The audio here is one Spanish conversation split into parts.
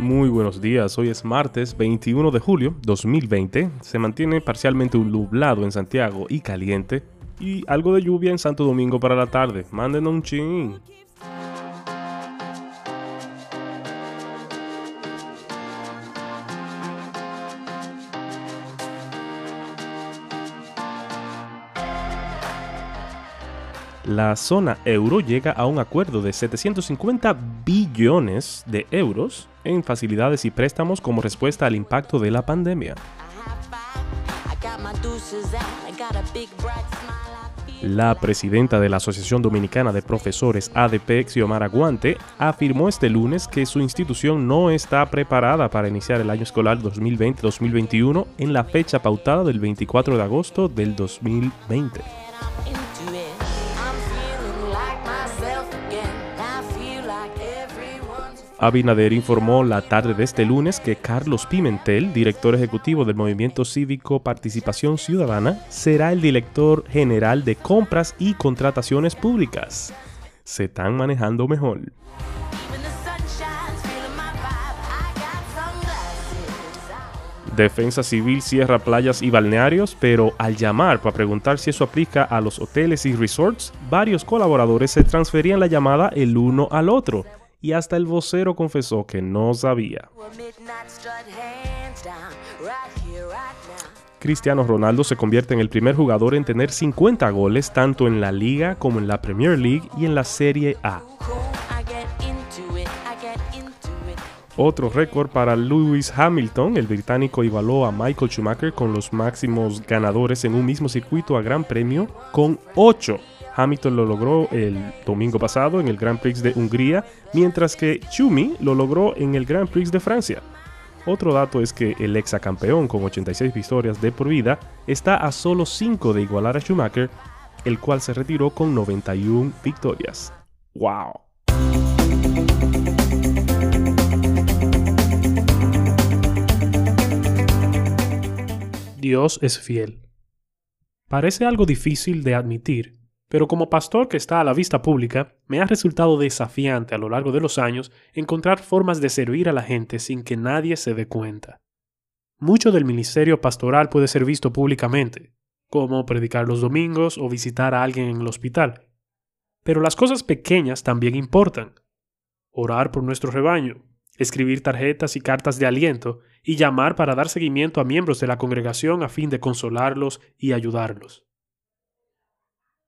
Muy buenos días, hoy es martes 21 de julio 2020, se mantiene parcialmente nublado en Santiago y caliente, y algo de lluvia en Santo Domingo para la tarde, mándenos un chin. la zona euro llega a un acuerdo de 750 billones de euros en facilidades y préstamos como respuesta al impacto de la pandemia. La presidenta de la Asociación Dominicana de Profesores ADP, Xiomara Guante, afirmó este lunes que su institución no está preparada para iniciar el año escolar 2020-2021 en la fecha pautada del 24 de agosto del 2020. Abinader informó la tarde de este lunes que Carlos Pimentel, director ejecutivo del Movimiento Cívico Participación Ciudadana, será el director general de compras y contrataciones públicas. Se están manejando mejor. Defensa Civil cierra playas y balnearios, pero al llamar para preguntar si eso aplica a los hoteles y resorts, varios colaboradores se transferían la llamada el uno al otro y hasta el vocero confesó que no sabía. Cristiano Ronaldo se convierte en el primer jugador en tener 50 goles tanto en la liga como en la Premier League y en la Serie A. Otro récord para Lewis Hamilton, el británico igualó a Michael Schumacher con los máximos ganadores en un mismo circuito a Gran Premio con 8 Hamilton lo logró el domingo pasado en el Grand Prix de Hungría, mientras que Chumi lo logró en el Grand Prix de Francia. Otro dato es que el exacampeón con 86 victorias de por vida está a solo 5 de igualar a Schumacher, el cual se retiró con 91 victorias. ¡Wow! Dios es fiel. Parece algo difícil de admitir, pero como pastor que está a la vista pública, me ha resultado desafiante a lo largo de los años encontrar formas de servir a la gente sin que nadie se dé cuenta. Mucho del ministerio pastoral puede ser visto públicamente, como predicar los domingos o visitar a alguien en el hospital. Pero las cosas pequeñas también importan. Orar por nuestro rebaño, escribir tarjetas y cartas de aliento y llamar para dar seguimiento a miembros de la congregación a fin de consolarlos y ayudarlos.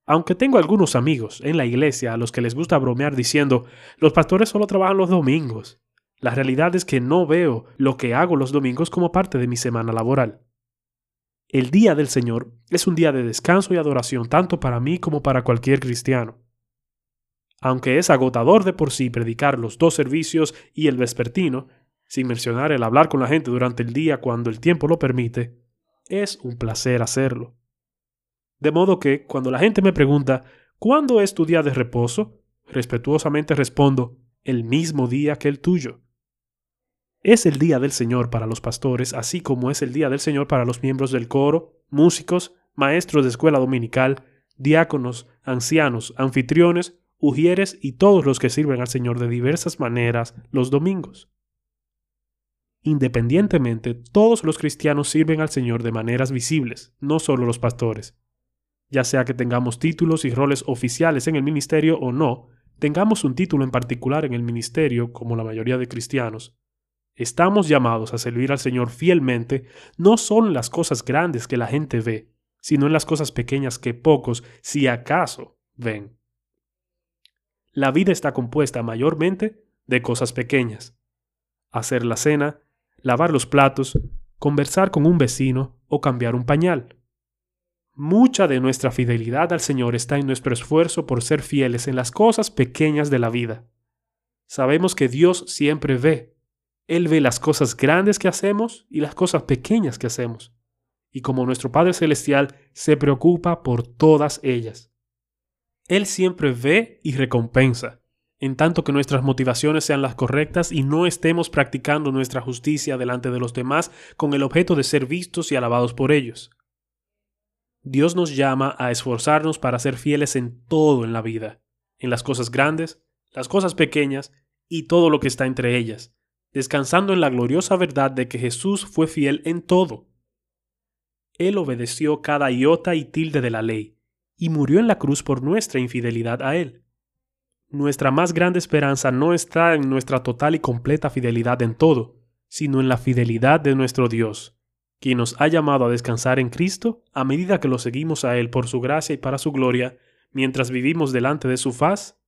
Aunque tengo algunos amigos en la iglesia a los que les gusta bromear diciendo, los pastores solo trabajan los domingos. La realidad es que no veo lo que hago los domingos como parte de mi semana laboral. El día del Señor es un día de descanso y adoración tanto para mí como para cualquier cristiano. Aunque es agotador de por sí predicar los dos servicios y el vespertino, sin mencionar el hablar con la gente durante el día cuando el tiempo lo permite, es un placer hacerlo. De modo que, cuando la gente me pregunta, ¿cuándo es tu día de reposo? Respetuosamente respondo, el mismo día que el tuyo. Es el día del Señor para los pastores, así como es el día del Señor para los miembros del coro, músicos, maestros de escuela dominical, diáconos, ancianos, anfitriones, ujieres y todos los que sirven al Señor de diversas maneras los domingos. Independientemente, todos los cristianos sirven al Señor de maneras visibles, no solo los pastores ya sea que tengamos títulos y roles oficiales en el ministerio o no, tengamos un título en particular en el ministerio, como la mayoría de cristianos, estamos llamados a servir al Señor fielmente, no solo en las cosas grandes que la gente ve, sino en las cosas pequeñas que pocos, si acaso, ven. La vida está compuesta mayormente de cosas pequeñas. Hacer la cena, lavar los platos, conversar con un vecino o cambiar un pañal. Mucha de nuestra fidelidad al Señor está en nuestro esfuerzo por ser fieles en las cosas pequeñas de la vida. Sabemos que Dios siempre ve. Él ve las cosas grandes que hacemos y las cosas pequeñas que hacemos. Y como nuestro Padre Celestial se preocupa por todas ellas. Él siempre ve y recompensa, en tanto que nuestras motivaciones sean las correctas y no estemos practicando nuestra justicia delante de los demás con el objeto de ser vistos y alabados por ellos. Dios nos llama a esforzarnos para ser fieles en todo en la vida, en las cosas grandes, las cosas pequeñas y todo lo que está entre ellas, descansando en la gloriosa verdad de que Jesús fue fiel en todo. Él obedeció cada iota y tilde de la ley, y murió en la cruz por nuestra infidelidad a Él. Nuestra más grande esperanza no está en nuestra total y completa fidelidad en todo, sino en la fidelidad de nuestro Dios, quien nos ha llamado a descansar en Cristo a medida que lo seguimos a Él por su gracia y para su gloria, mientras vivimos delante de su faz.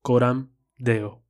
Coram Deo.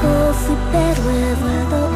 go superueva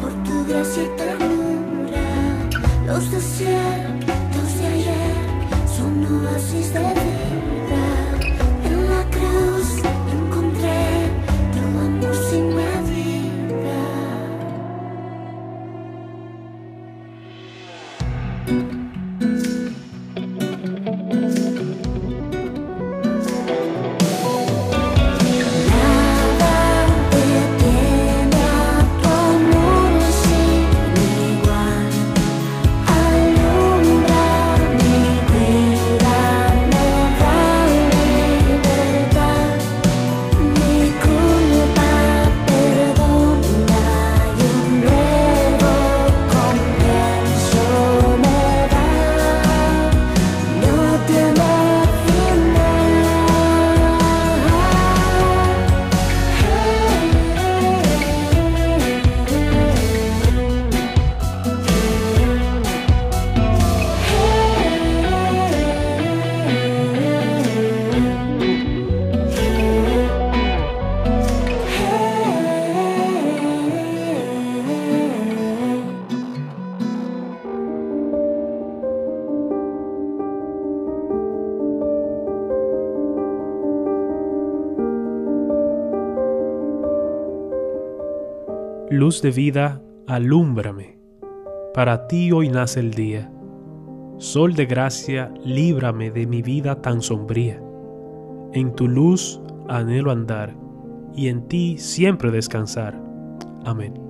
por tu gracia y ternura. Los desiertos de ayer son oasis de vida. Luz de vida, alúmbrame. Para ti hoy nace el día. Sol de gracia, líbrame de mi vida tan sombría. En tu luz anhelo andar, y en ti siempre descansar. Amén.